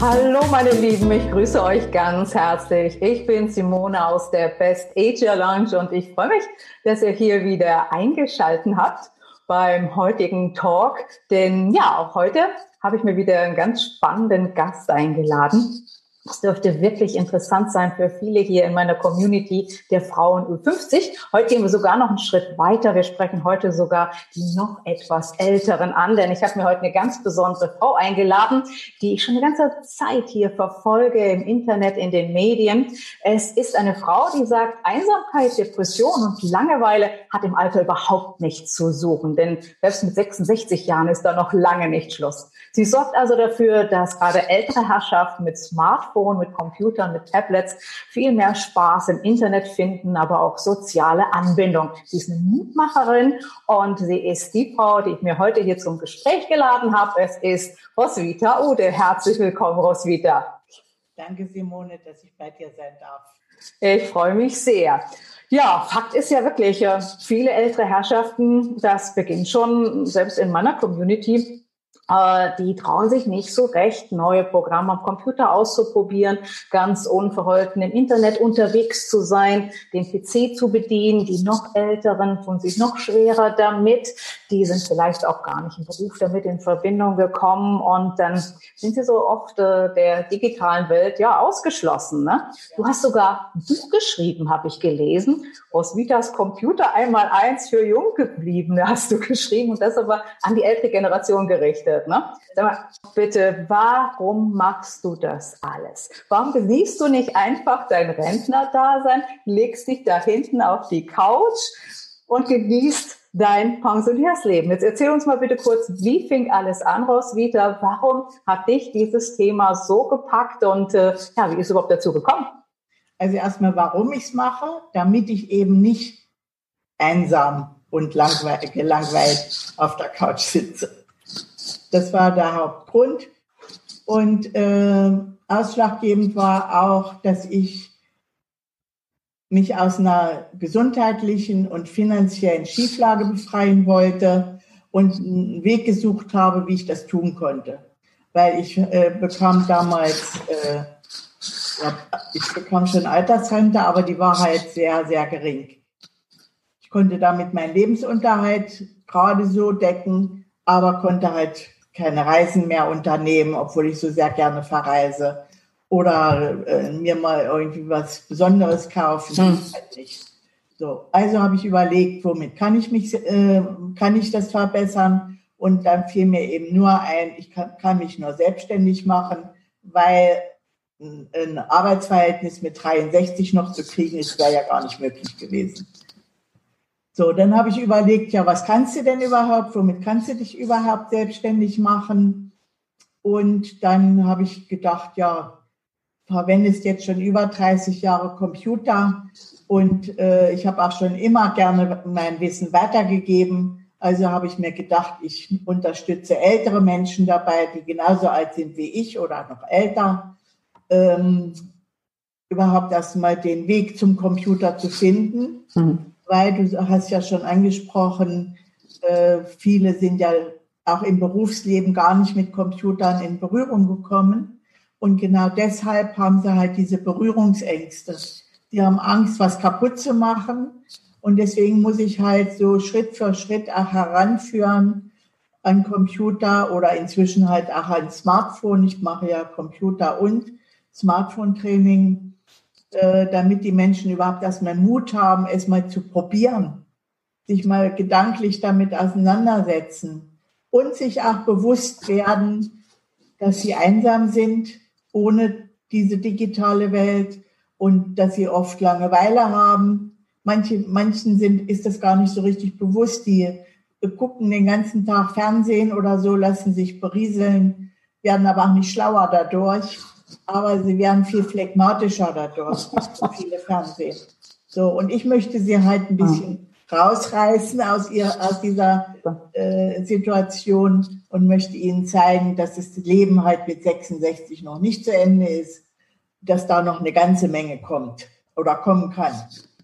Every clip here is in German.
Hallo meine Lieben, ich grüße euch ganz herzlich. Ich bin Simone aus der Best Asia Lounge und ich freue mich, dass ihr hier wieder eingeschalten habt beim heutigen Talk. Denn ja, auch heute habe ich mir wieder einen ganz spannenden Gast eingeladen. Das dürfte wirklich interessant sein für viele hier in meiner Community der Frauen Ü50. Heute gehen wir sogar noch einen Schritt weiter. Wir sprechen heute sogar die noch etwas Älteren an, denn ich habe mir heute eine ganz besondere Frau eingeladen, die ich schon eine ganze Zeit hier verfolge im Internet, in den Medien. Es ist eine Frau, die sagt, Einsamkeit, Depression und Langeweile hat im Alter überhaupt nichts zu suchen, denn selbst mit 66 Jahren ist da noch lange nicht Schluss. Sie sorgt also dafür, dass gerade ältere Herrschaften mit Smartphone, mit Computern, mit Tablets viel mehr Spaß im Internet finden, aber auch soziale Anbindung. Sie ist eine Mutmacherin und sie ist die Frau, die ich mir heute hier zum Gespräch geladen habe. Es ist Roswitha Ude. Herzlich willkommen, Roswitha. Danke, Simone, dass ich bei dir sein darf. Ich freue mich sehr. Ja, Fakt ist ja wirklich, äh, viele ältere Herrschaften, das beginnt schon selbst in meiner Community, die trauen sich nicht so recht, neue Programme am Computer auszuprobieren, ganz unverholten im Internet unterwegs zu sein, den PC zu bedienen. Die noch Älteren tun sich noch schwerer damit. Die sind vielleicht auch gar nicht im Beruf damit in Verbindung gekommen und dann sind sie so oft äh, der digitalen Welt ja ausgeschlossen. Ne? Du hast sogar ein Buch geschrieben, habe ich gelesen. Roswitas Computer einmal eins für Junggebliebene hast du geschrieben und das aber an die ältere Generation gerichtet wird. Ne? Sag mal, bitte, warum machst du das alles? Warum genießt du nicht einfach dein Rentnerdasein, legst dich da hinten auf die Couch und genießt dein Pensionärsleben? Jetzt erzähl uns mal bitte kurz, wie fing alles an, Roswitha? Warum hat dich dieses Thema so gepackt und äh, ja, wie ist überhaupt dazu gekommen? Also erstmal, warum ich es mache, damit ich eben nicht einsam und gelangweilt auf der Couch sitze. Das war der Hauptgrund. Und äh, ausschlaggebend war auch, dass ich mich aus einer gesundheitlichen und finanziellen Schieflage befreien wollte und einen Weg gesucht habe, wie ich das tun konnte. Weil ich äh, bekam damals, äh, ich bekam schon Altersrente, aber die war halt sehr, sehr gering. Ich konnte damit meinen Lebensunterhalt gerade so decken, aber konnte halt keine Reisen mehr unternehmen, obwohl ich so sehr gerne verreise. Oder äh, mir mal irgendwie was Besonderes kaufen. Hm. So, also habe ich überlegt, womit kann ich mich, äh, kann ich das verbessern? Und dann fiel mir eben nur ein, ich kann, kann mich nur selbstständig machen, weil ein Arbeitsverhältnis mit 63 noch zu kriegen, ist wäre ja gar nicht möglich gewesen. So, dann habe ich überlegt, ja, was kannst du denn überhaupt? Womit kannst du dich überhaupt selbstständig machen? Und dann habe ich gedacht, ja, verwendest jetzt schon über 30 Jahre Computer und äh, ich habe auch schon immer gerne mein Wissen weitergegeben. Also habe ich mir gedacht, ich unterstütze ältere Menschen dabei, die genauso alt sind wie ich oder noch älter, ähm, überhaupt erstmal den Weg zum Computer zu finden. Mhm weil du hast ja schon angesprochen, äh, viele sind ja auch im Berufsleben gar nicht mit Computern in Berührung gekommen. Und genau deshalb haben sie halt diese Berührungsängste. Die haben Angst, was kaputt zu machen. Und deswegen muss ich halt so Schritt für Schritt auch heranführen an Computer oder inzwischen halt auch an Smartphone. Ich mache ja Computer und Smartphone-Training äh, damit die Menschen überhaupt erstmal Mut haben, es mal zu probieren, sich mal gedanklich damit auseinandersetzen und sich auch bewusst werden, dass sie einsam sind ohne diese digitale Welt und dass sie oft Langeweile haben. Manche, manchen sind, ist das gar nicht so richtig bewusst. Die gucken den ganzen Tag Fernsehen oder so, lassen sich berieseln, werden aber auch nicht schlauer dadurch aber sie werden viel phlegmatischer dadurch, so viele Fernsehen. So, und ich möchte sie halt ein bisschen rausreißen aus, ihr, aus dieser äh, Situation und möchte ihnen zeigen, dass das Leben halt mit 66 noch nicht zu Ende ist, dass da noch eine ganze Menge kommt oder kommen kann.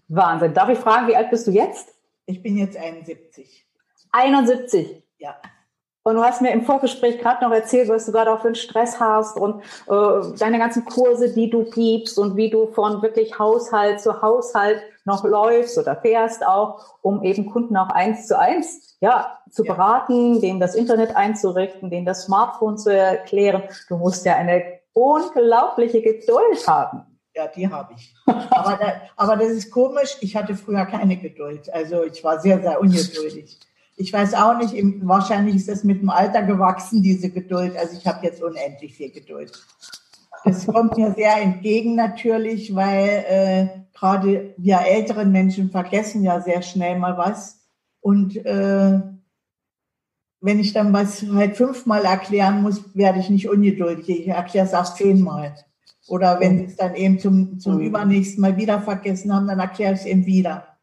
Wahnsinn. Darf ich fragen, wie alt bist du jetzt? Ich bin jetzt 71. 71? Ja. Und du hast mir im Vorgespräch gerade noch erzählt, was du gerade auch für einen Stress hast und äh, deine ganzen Kurse, die du gibst und wie du von wirklich Haushalt zu Haushalt noch läufst oder fährst auch, um eben Kunden auch eins zu eins ja, zu ja. beraten, denen das Internet einzurichten, denen das Smartphone zu erklären. Du musst ja eine unglaubliche Geduld haben. Ja, die habe ich. aber, da, aber das ist komisch. Ich hatte früher keine Geduld. Also ich war sehr, sehr ungeduldig ich weiß auch nicht, wahrscheinlich ist das mit dem Alter gewachsen, diese Geduld. Also ich habe jetzt unendlich viel Geduld. Das kommt mir sehr entgegen natürlich, weil äh, gerade wir älteren Menschen vergessen ja sehr schnell mal was. Und äh, wenn ich dann was halt fünfmal erklären muss, werde ich nicht ungeduldig. Ich erkläre es auch zehnmal. Oder wenn sie es dann eben zum, zum mhm. übernächsten Mal wieder vergessen haben, dann erkläre ich es eben wieder.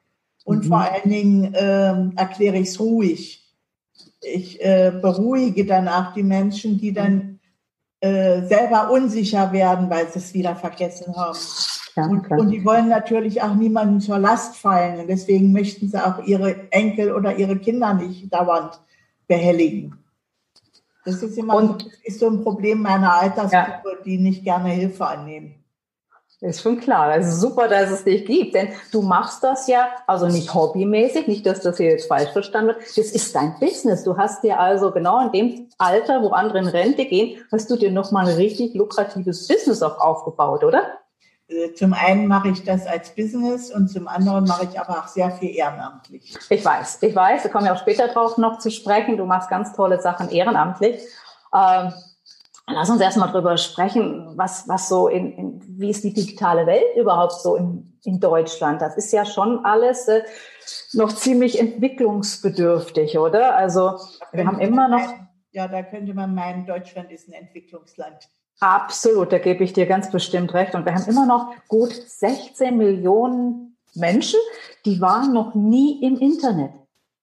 Und mhm. vor allen Dingen äh, erkläre ich es ruhig. Ich äh, beruhige danach die Menschen, die dann äh, selber unsicher werden, weil sie es wieder vergessen haben. Ja, und, und, die wollen natürlich auch niemandem zur Last fallen. Und deswegen möchten sie auch ihre Enkel oder ihre Kinder nicht dauernd behelligen. Das ist immer und, so, ist so ein Problem meiner Altersgruppe, ja. die nicht gerne Hilfe annehmen. Ist schon klar. Es ist super, dass es dich gibt, denn du machst das ja, also nicht hobbymäßig, nicht, dass das hier jetzt falsch verstanden wird. Das ist dein Business. Du hast dir also genau in dem Alter, wo andere in Rente gehen, hast du dir nochmal ein richtig lukratives Business auch aufgebaut, oder? Äh, zum einen mache ich das als Business und zum anderen mache ich aber auch sehr viel ehrenamtlich. Ich weiß, ich weiß, da kommen wir auch später drauf noch zu sprechen. Du machst ganz tolle Sachen ehrenamtlich. Ähm, Lass uns erstmal drüber sprechen, was, was so in, in, wie ist die digitale Welt überhaupt so in, in Deutschland? Das ist ja schon alles äh, noch ziemlich entwicklungsbedürftig, oder? Also wir haben immer noch. Meinen, ja, da könnte man meinen, Deutschland ist ein Entwicklungsland. Absolut, da gebe ich dir ganz bestimmt recht. Und wir haben immer noch gut 16 Millionen Menschen, die waren noch nie im Internet.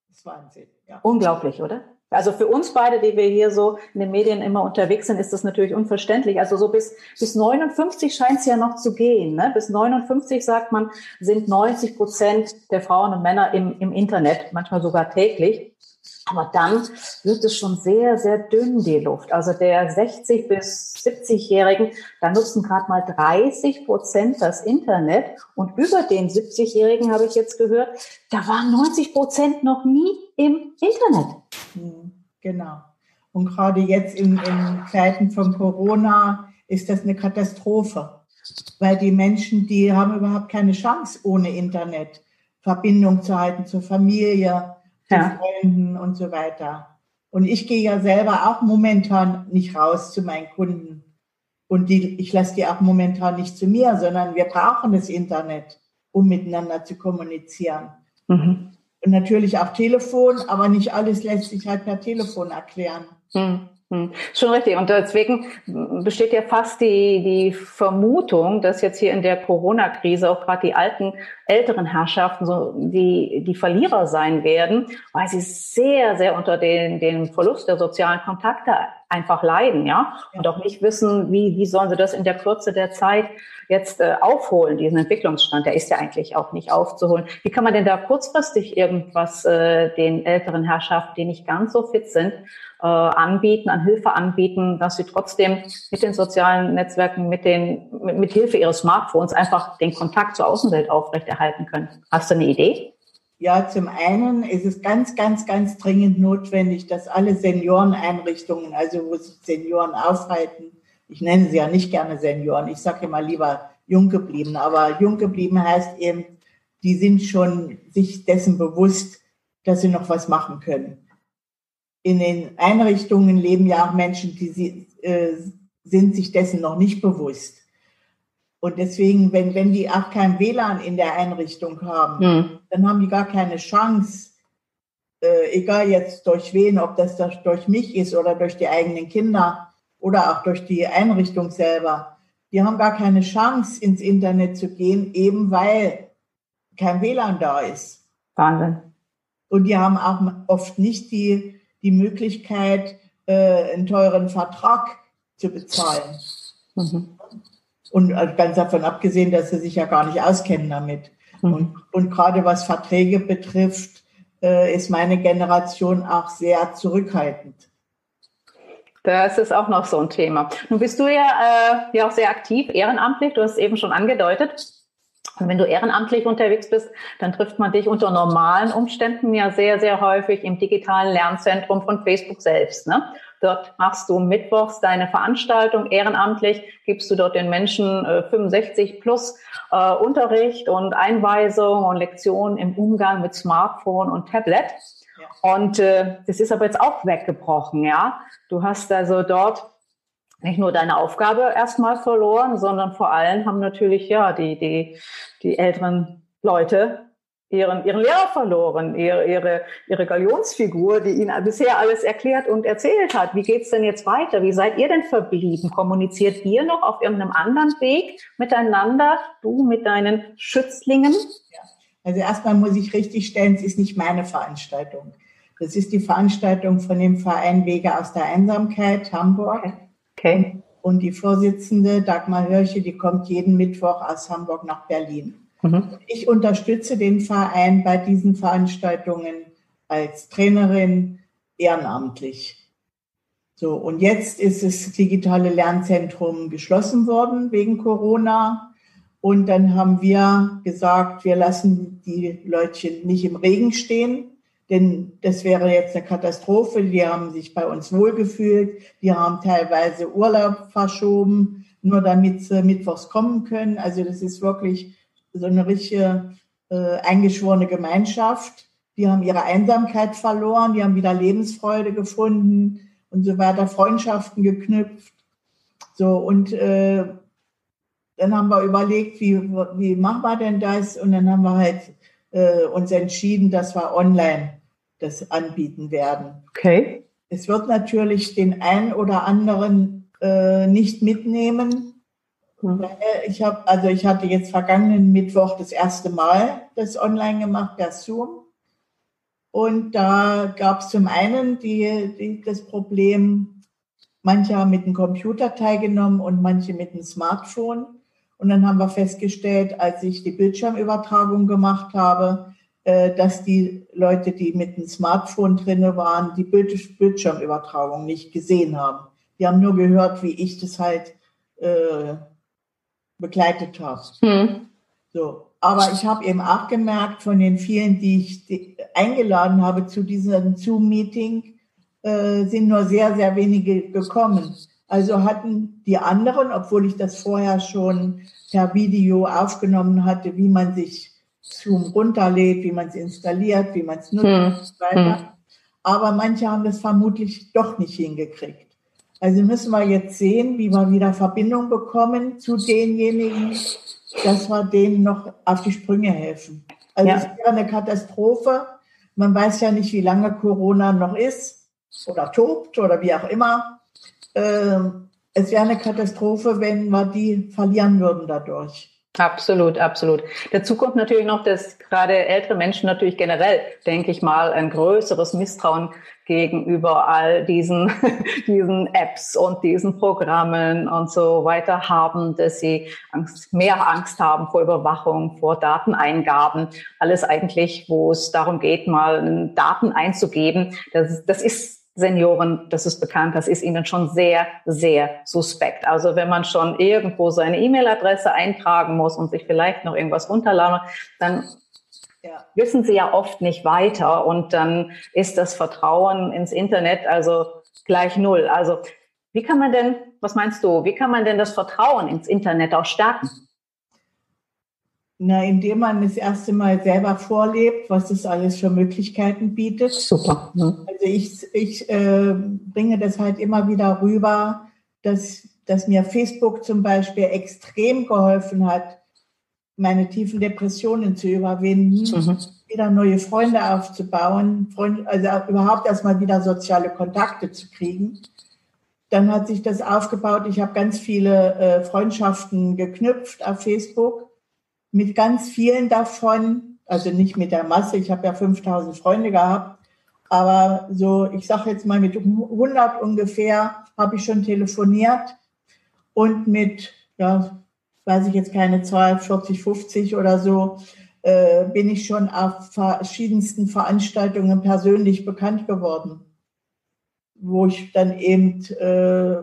Das ist Wahnsinn, ja. Unglaublich, oder? Also für uns beide, die wir hier so in den Medien immer unterwegs sind, ist das natürlich unverständlich. Also so bis, bis 59 scheint es ja noch zu gehen. Ne? Bis 59, sagt man, sind 90 Prozent der Frauen und Männer im, im Internet, manchmal sogar täglich. Aber dann wird es schon sehr, sehr dünn, die Luft. Also der 60 bis 70-Jährigen, da nutzen gerade mal 30 Prozent das Internet. Und über den 70-Jährigen habe ich jetzt gehört, da waren 90 Prozent noch nie im Internet. Genau. Und gerade jetzt in, in Zeiten von Corona ist das eine Katastrophe, weil die Menschen, die haben überhaupt keine Chance ohne Internet Verbindung zu halten zur Familie, zu ja. Freunden und so weiter. Und ich gehe ja selber auch momentan nicht raus zu meinen Kunden. Und die, ich lasse die auch momentan nicht zu mir, sondern wir brauchen das Internet, um miteinander zu kommunizieren. Mhm. Und natürlich auch Telefon, aber nicht alles lässt sich halt per Telefon erklären. Mhm. Hm, schon richtig. Und deswegen besteht ja fast die, die Vermutung, dass jetzt hier in der Corona-Krise auch gerade die alten, älteren Herrschaften so die, die Verlierer sein werden, weil sie sehr, sehr unter den, den Verlust der sozialen Kontakte einfach leiden, ja, und auch nicht wissen, wie, wie sollen sie das in der Kürze der Zeit jetzt äh, aufholen, diesen Entwicklungsstand, der ist ja eigentlich auch nicht aufzuholen. Wie kann man denn da kurzfristig irgendwas äh, den älteren Herrschaften, die nicht ganz so fit sind, äh, anbieten, an Hilfe anbieten, dass sie trotzdem mit den sozialen Netzwerken, mit den, mit, mit Hilfe ihres Smartphones einfach den Kontakt zur Außenwelt aufrechterhalten können. Hast du eine Idee? Ja, zum einen ist es ganz, ganz, ganz dringend notwendig, dass alle Senioreneinrichtungen, also wo sich Senioren aufhalten, ich nenne sie ja nicht gerne Senioren, ich sage immer lieber jung geblieben, aber jung geblieben heißt eben, die sind schon sich dessen bewusst, dass sie noch was machen können in den Einrichtungen leben ja auch Menschen, die sie, äh, sind sich dessen noch nicht bewusst. Und deswegen, wenn, wenn die auch kein WLAN in der Einrichtung haben, hm. dann haben die gar keine Chance, äh, egal jetzt durch wen, ob das durch mich ist oder durch die eigenen Kinder oder auch durch die Einrichtung selber. Die haben gar keine Chance, ins Internet zu gehen, eben weil kein WLAN da ist. Wahnsinn. Und die haben auch oft nicht die, die Möglichkeit, äh, einen teuren Vertrag zu bezahlen. Mhm. Und äh, ganz davon abgesehen, dass sie sich ja gar nicht auskennen damit. Mhm. Und, und gerade was Verträge betrifft, äh, ist meine Generation auch sehr zurückhaltend. Das ist auch noch so ein Thema. Nun bist du ja, äh, ja auch sehr aktiv, ehrenamtlich. Du hast es eben schon angedeutet. Und wenn du ehrenamtlich unterwegs bist, dann trifft man dich unter normalen Umständen ja sehr, sehr häufig im digitalen Lernzentrum von Facebook selbst. Ne? Dort machst du mittwochs deine Veranstaltung ehrenamtlich, gibst du dort den Menschen äh, 65 plus äh, Unterricht und Einweisung und Lektionen im Umgang mit Smartphone und Tablet. Ja. Und äh, das ist aber jetzt auch weggebrochen, ja. Du hast also dort nicht nur deine Aufgabe erstmal verloren, sondern vor allem haben natürlich ja die, die, die älteren Leute ihren, ihren Lehrer verloren, ihre, ihre, ihre Galionsfigur, die ihnen bisher alles erklärt und erzählt hat. Wie geht's denn jetzt weiter? Wie seid ihr denn verblieben? Kommuniziert ihr noch auf irgendeinem anderen Weg miteinander, du mit deinen Schützlingen? Ja. Also erstmal muss ich richtig stellen, es ist nicht meine Veranstaltung. Das ist die Veranstaltung von dem Verein Wege aus der Einsamkeit Hamburg. Okay. Okay. Und die Vorsitzende Dagmar Hörche, die kommt jeden Mittwoch aus Hamburg nach Berlin. Mhm. Ich unterstütze den Verein bei diesen Veranstaltungen als Trainerin ehrenamtlich. So, und jetzt ist das digitale Lernzentrum geschlossen worden wegen Corona. Und dann haben wir gesagt, wir lassen die Leutchen nicht im Regen stehen, denn das wäre jetzt eine Katastrophe. Die haben sich bei uns wohlgefühlt. Die haben teilweise Urlaub verschoben, nur damit sie mittwochs kommen können. Also das ist wirklich so eine richtige äh, eingeschworene Gemeinschaft. Die haben ihre Einsamkeit verloren, die haben wieder Lebensfreude gefunden und so weiter, Freundschaften geknüpft. So, und äh, dann haben wir überlegt, wie, wie machen wir denn das? Und dann haben wir halt äh, uns entschieden, dass wir online das anbieten werden. Okay. Es wird natürlich den einen oder anderen äh, nicht mitnehmen. Mhm. Ich habe, also ich hatte jetzt vergangenen Mittwoch das erste Mal das online gemacht per Zoom. Und da gab es zum einen die, die, das Problem, manche haben mit dem Computer teilgenommen und manche mit dem Smartphone. Und dann haben wir festgestellt, als ich die Bildschirmübertragung gemacht habe, äh, dass die Leute, die mit dem Smartphone drinne waren, die Bildschirmübertragung nicht gesehen haben. Die haben nur gehört, wie ich das halt äh, begleitet habe. Hm. So. Aber ich habe eben auch gemerkt, von den vielen, die ich die eingeladen habe zu diesem Zoom-Meeting, äh, sind nur sehr, sehr wenige gekommen. Also hatten die anderen, obwohl ich das vorher schon per Video aufgenommen hatte, wie man sich Zoom runterlädt, wie man es installiert, wie man es nutzt hm. und so weiter. Hm. Aber manche haben das vermutlich doch nicht hingekriegt. Also müssen wir jetzt sehen, wie wir wieder Verbindung bekommen zu denjenigen, dass wir denen noch auf die Sprünge helfen. Also ja. es wäre eine Katastrophe. Man weiß ja nicht, wie lange Corona noch ist oder tobt oder wie auch immer. Ähm, es wäre eine Katastrophe, wenn wir die verlieren würden dadurch. Absolut, absolut. Dazu kommt natürlich noch, dass gerade ältere Menschen natürlich generell, denke ich mal, ein größeres Misstrauen gegenüber all diesen, diesen Apps und diesen Programmen und so weiter haben, dass sie Angst, mehr Angst haben vor Überwachung, vor Dateneingaben. Alles eigentlich, wo es darum geht, mal Daten einzugeben. Das, das ist Senioren, das ist bekannt, das ist ihnen schon sehr, sehr suspekt. Also wenn man schon irgendwo seine E-Mail-Adresse eintragen muss und sich vielleicht noch irgendwas runterladen, dann ja. wissen sie ja oft nicht weiter und dann ist das Vertrauen ins Internet also gleich null. Also wie kann man denn, was meinst du, wie kann man denn das Vertrauen ins Internet auch stärken? Na, indem man das erste Mal selber vorlebt, was es alles für Möglichkeiten bietet. Super. Ne? Also ich, ich äh, bringe das halt immer wieder rüber, dass, dass mir Facebook zum Beispiel extrem geholfen hat, meine tiefen Depressionen zu überwinden, mhm. wieder neue Freunde aufzubauen, Freund, also überhaupt erstmal wieder soziale Kontakte zu kriegen. Dann hat sich das aufgebaut. Ich habe ganz viele äh, Freundschaften geknüpft auf Facebook mit ganz vielen davon, also nicht mit der Masse, ich habe ja 5000 Freunde gehabt, aber so, ich sage jetzt mal mit 100 ungefähr habe ich schon telefoniert und mit, ja, weiß ich jetzt keine Zahl, 40, 50 oder so, äh, bin ich schon auf verschiedensten Veranstaltungen persönlich bekannt geworden, wo ich dann eben äh,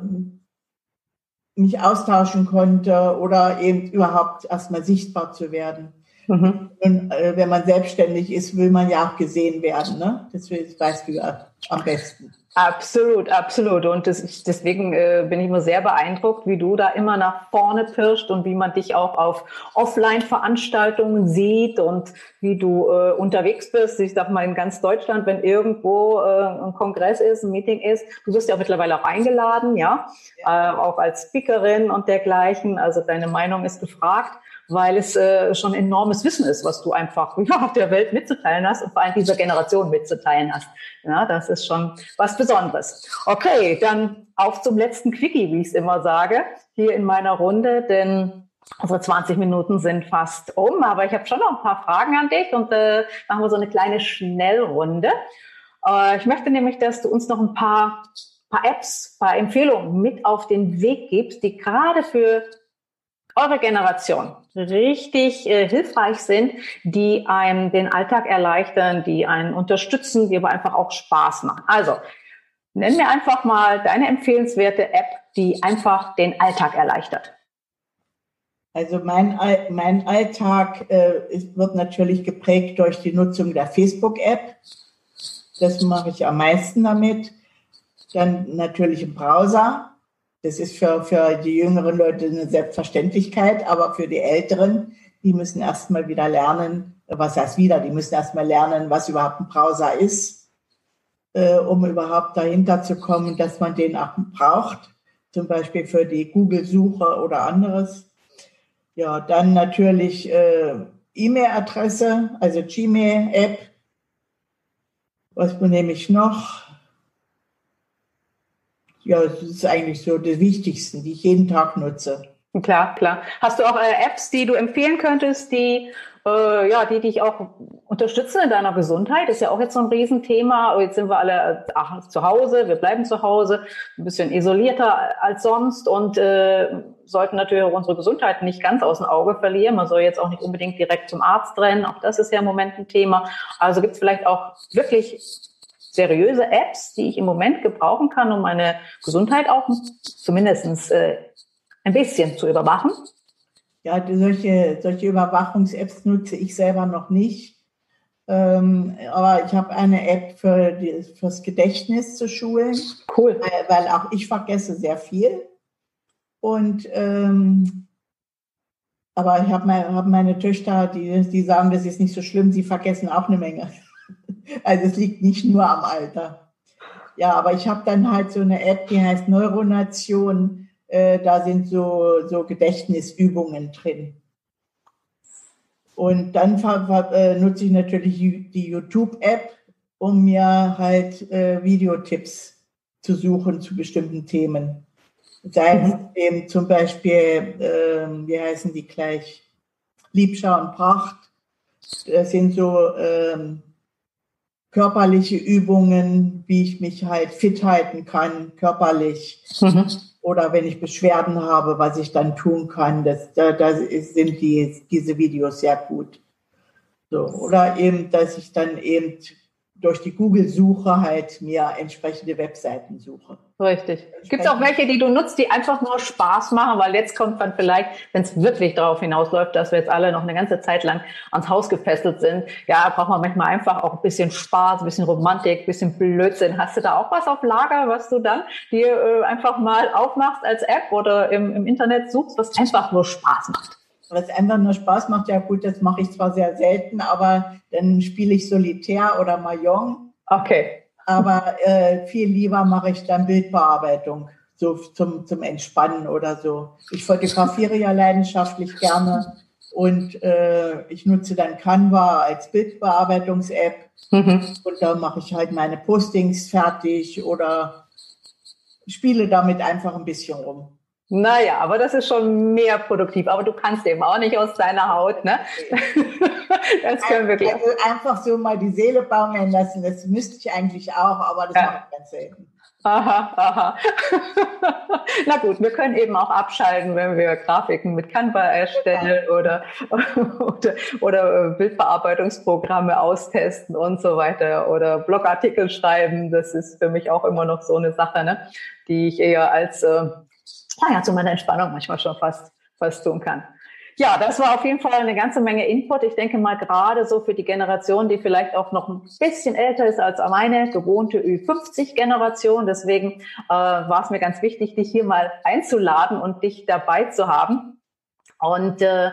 mich austauschen konnte oder eben überhaupt erstmal sichtbar zu werden. Mhm. Und äh, wenn man selbstständig ist, will man ja auch gesehen werden. Ne? Das weißt du ja am besten. Absolut, absolut. Und das, deswegen äh, bin ich immer sehr beeindruckt, wie du da immer nach vorne pirscht und wie man dich auch auf Offline-Veranstaltungen sieht und wie du äh, unterwegs bist. Ich sag mal in ganz Deutschland, wenn irgendwo äh, ein Kongress ist, ein Meeting ist, du wirst ja auch mittlerweile auch eingeladen, ja, ja. Äh, auch als Speakerin und dergleichen. Also deine Meinung ist gefragt weil es äh, schon enormes Wissen ist, was du einfach ja, der Welt mitzuteilen hast und vor allem dieser Generation mitzuteilen hast. Ja, das ist schon was Besonderes. Okay, dann auf zum letzten Quickie, wie ich es immer sage, hier in meiner Runde, denn unsere 20 Minuten sind fast um, aber ich habe schon noch ein paar Fragen an dich und äh, machen wir so eine kleine Schnellrunde. Äh, ich möchte nämlich, dass du uns noch ein paar paar Apps, paar Empfehlungen mit auf den Weg gibst, die gerade für eure Generation richtig äh, hilfreich sind, die einem den Alltag erleichtern, die einen unterstützen, die aber einfach auch Spaß machen. Also, nenn mir einfach mal deine empfehlenswerte App, die einfach den Alltag erleichtert. Also mein, mein Alltag äh, ist, wird natürlich geprägt durch die Nutzung der Facebook-App. Das mache ich am meisten damit. Dann natürlich im Browser. Das ist für, für die jüngeren Leute eine Selbstverständlichkeit, aber für die Älteren, die müssen erstmal wieder lernen, was heißt wieder, die müssen erstmal lernen, was überhaupt ein Browser ist, äh, um überhaupt dahinter zu kommen, dass man den auch braucht, zum Beispiel für die Google-Suche oder anderes. Ja, dann natürlich äh, E-Mail-Adresse, also Gmail-App. Was nehme ich noch? Ja, das ist eigentlich so das Wichtigste, die ich jeden Tag nutze. Klar, klar. Hast du auch äh, Apps, die du empfehlen könntest, die äh, ja, die dich auch unterstützen in deiner Gesundheit? Ist ja auch jetzt so ein Riesenthema. Jetzt sind wir alle ach, zu Hause, wir bleiben zu Hause, ein bisschen isolierter als sonst und äh, sollten natürlich auch unsere Gesundheit nicht ganz aus dem Auge verlieren. Man soll jetzt auch nicht unbedingt direkt zum Arzt rennen. Auch das ist ja im Moment ein Thema. Also gibt es vielleicht auch wirklich seriöse Apps, die ich im Moment gebrauchen kann, um meine Gesundheit auch zumindest äh, ein bisschen zu überwachen? Ja, solche, solche Überwachungs-Apps nutze ich selber noch nicht. Ähm, aber ich habe eine App für die, fürs Gedächtnis zu schulen. Cool. Weil, weil auch ich vergesse sehr viel. Und ähm, aber ich habe meine, hab meine Töchter, die, die sagen, das ist nicht so schlimm, sie vergessen auch eine Menge. Also es liegt nicht nur am Alter. Ja, aber ich habe dann halt so eine App, die heißt Neuronation. Äh, da sind so, so Gedächtnisübungen drin. Und dann äh, nutze ich natürlich die YouTube-App, um mir halt äh, Videotipps zu suchen zu bestimmten Themen. Sei es mhm. eben zum Beispiel, äh, wie heißen die gleich, Liebschau und Pracht. Das sind so ähm, körperliche Übungen, wie ich mich halt fit halten kann, körperlich. Mhm. Oder wenn ich Beschwerden habe, was ich dann tun kann. Das, da, da sind die, diese Videos sehr gut. So, oder eben, dass ich dann eben durch die Google-Suche halt mir entsprechende Webseiten suche. Richtig. Gibt es auch welche, die du nutzt, die einfach nur Spaß machen, weil jetzt kommt dann vielleicht, wenn es wirklich darauf hinausläuft, dass wir jetzt alle noch eine ganze Zeit lang ans Haus gefesselt sind, ja, braucht man manchmal einfach auch ein bisschen Spaß, ein bisschen Romantik, ein bisschen Blödsinn. Hast du da auch was auf Lager, was du dann dir äh, einfach mal aufmachst als App oder im, im Internet suchst, was einfach nur Spaß macht? Was einfach nur Spaß macht, ja gut, das mache ich zwar sehr selten, aber dann spiele ich Solitär oder Mahjong. Okay. Aber äh, viel lieber mache ich dann Bildbearbeitung, so zum, zum Entspannen oder so. Ich fotografiere ja leidenschaftlich gerne und äh, ich nutze dann Canva als Bildbearbeitungs-App mhm. und da mache ich halt meine Postings fertig oder spiele damit einfach ein bisschen rum. Naja, aber das ist schon mehr produktiv. Aber du kannst eben auch nicht aus deiner Haut, ne? das können wir gleich. Also einfach so mal die Seele baumeln lassen, das müsste ich eigentlich auch, aber das ja. mache ich ganz selten. Aha, aha. Na gut, wir können eben auch abschalten, wenn wir Grafiken mit Canva erstellen oder, oder, oder äh, Bildbearbeitungsprogramme austesten und so weiter oder Blogartikel schreiben. Das ist für mich auch immer noch so eine Sache, ne, die ich eher als äh, naja, zu meiner Entspannung manchmal schon fast, fast tun kann. Ja, das war auf jeden Fall eine ganze Menge Input. Ich denke mal gerade so für die Generation, die vielleicht auch noch ein bisschen älter ist als meine gewohnte Ü50-Generation. Deswegen äh, war es mir ganz wichtig, dich hier mal einzuladen und dich dabei zu haben. Und äh,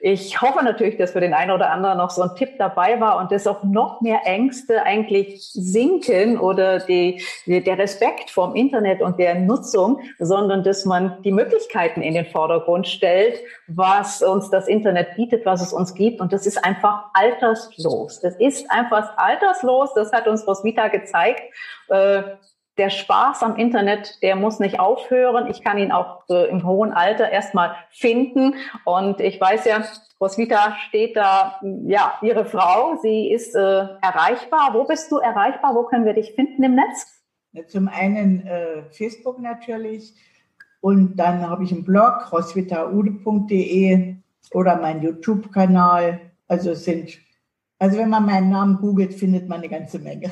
ich hoffe natürlich, dass für den einen oder anderen noch so ein Tipp dabei war und dass auch noch mehr Ängste eigentlich sinken oder die, der Respekt vom Internet und der Nutzung, sondern dass man die Möglichkeiten in den Vordergrund stellt, was uns das Internet bietet, was es uns gibt. Und das ist einfach alterslos. Das ist einfach alterslos. Das hat uns Roswitha gezeigt. Der Spaß am Internet, der muss nicht aufhören. Ich kann ihn auch äh, im hohen Alter erstmal finden. Und ich weiß ja, Roswitha steht da, ja, ihre Frau, sie ist äh, erreichbar. Wo bist du erreichbar? Wo können wir dich finden im Netz? Zum einen äh, Facebook natürlich und dann habe ich einen Blog, roswithaude.de oder mein YouTube-Kanal. Also sind, also wenn man meinen Namen googelt, findet man eine ganze Menge.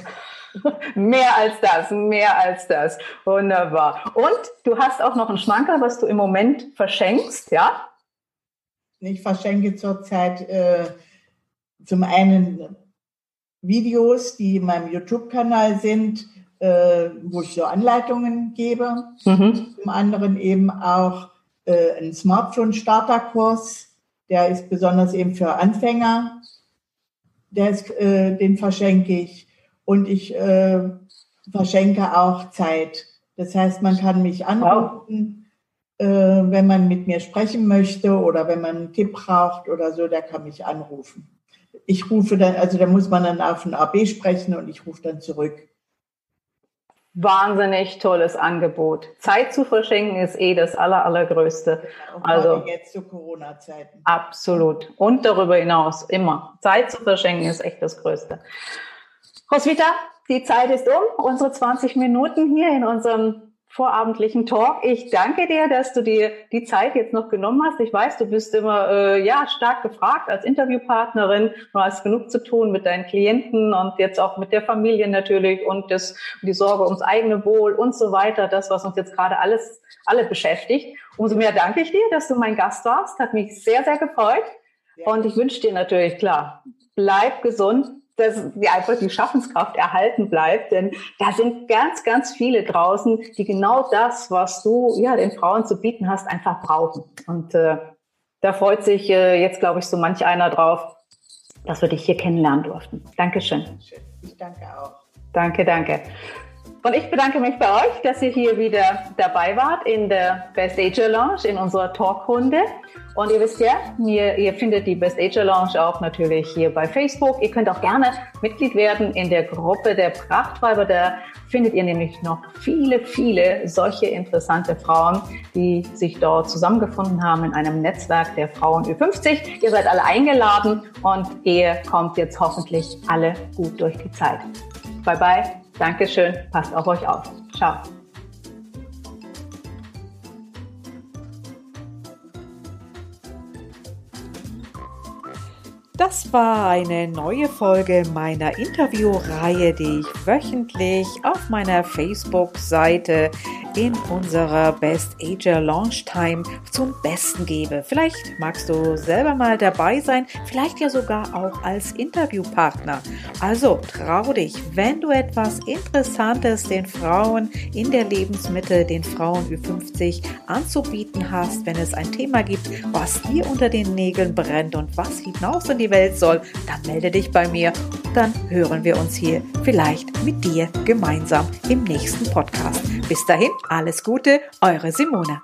Mehr als das, mehr als das. Wunderbar. Und du hast auch noch einen Schmanker, was du im Moment verschenkst, ja? Ich verschenke zurzeit äh, zum einen Videos, die in meinem YouTube-Kanal sind, äh, wo ich so Anleitungen gebe. Mhm. Zum anderen eben auch äh, einen Smartphone-Starterkurs, der ist besonders eben für Anfänger. Der ist, äh, den verschenke ich. Und ich äh, verschenke auch Zeit. Das heißt, man kann mich anrufen, wow. äh, wenn man mit mir sprechen möchte oder wenn man einen Tipp braucht oder so, der kann mich anrufen. Ich rufe dann, also da muss man dann auf ein AB sprechen und ich rufe dann zurück. Wahnsinnig tolles Angebot. Zeit zu verschenken ist eh das aller, allergrößte. Also jetzt zu Corona-Zeiten. Absolut. Und darüber hinaus immer. Zeit zu verschenken ist echt das Größte. Roswitha, die Zeit ist um, unsere 20 Minuten hier in unserem vorabendlichen Talk. Ich danke dir, dass du dir die Zeit jetzt noch genommen hast. Ich weiß, du bist immer äh, ja stark gefragt als Interviewpartnerin. Du hast genug zu tun mit deinen Klienten und jetzt auch mit der Familie natürlich und das, die Sorge ums eigene Wohl und so weiter. Das, was uns jetzt gerade alles alle beschäftigt. Umso mehr danke ich dir, dass du mein Gast warst. Hat mich sehr, sehr gefreut. Und ich wünsche dir natürlich klar, bleib gesund, dass die einfach die Schaffenskraft erhalten bleibt. Denn da sind ganz, ganz viele draußen, die genau das, was du ja den Frauen zu bieten hast, einfach brauchen. Und äh, da freut sich äh, jetzt, glaube ich, so manch einer drauf, dass wir dich hier kennenlernen durften. Dankeschön. Ich danke auch. Danke, danke. Und ich bedanke mich bei euch, dass ihr hier wieder dabei wart in der Best Ager Lounge, in unserer Talkrunde. Und ihr wisst ja, ihr, ihr findet die Best Ager Lounge auch natürlich hier bei Facebook. Ihr könnt auch gerne Mitglied werden in der Gruppe der Prachtweiber. Da findet ihr nämlich noch viele, viele solche interessante Frauen, die sich dort zusammengefunden haben in einem Netzwerk der Frauen Ü50. Ihr seid alle eingeladen und ihr kommt jetzt hoffentlich alle gut durch die Zeit. Bye bye. Dankeschön. Passt auf euch auf. Ciao. Das war eine neue Folge meiner Interviewreihe, die ich wöchentlich auf meiner Facebook-Seite in unserer Best Ager Launch Time zum Besten gebe. Vielleicht magst du selber mal dabei sein, vielleicht ja sogar auch als Interviewpartner. Also trau dich, wenn du etwas Interessantes den Frauen in der Lebensmittel, den Frauen Ü50 anzubieten hast, wenn es ein Thema gibt, was dir unter den Nägeln brennt und was hinaus in die Welt soll, dann melde dich bei mir. Dann hören wir uns hier vielleicht mit dir gemeinsam im nächsten Podcast. Bis dahin, alles Gute, eure Simone.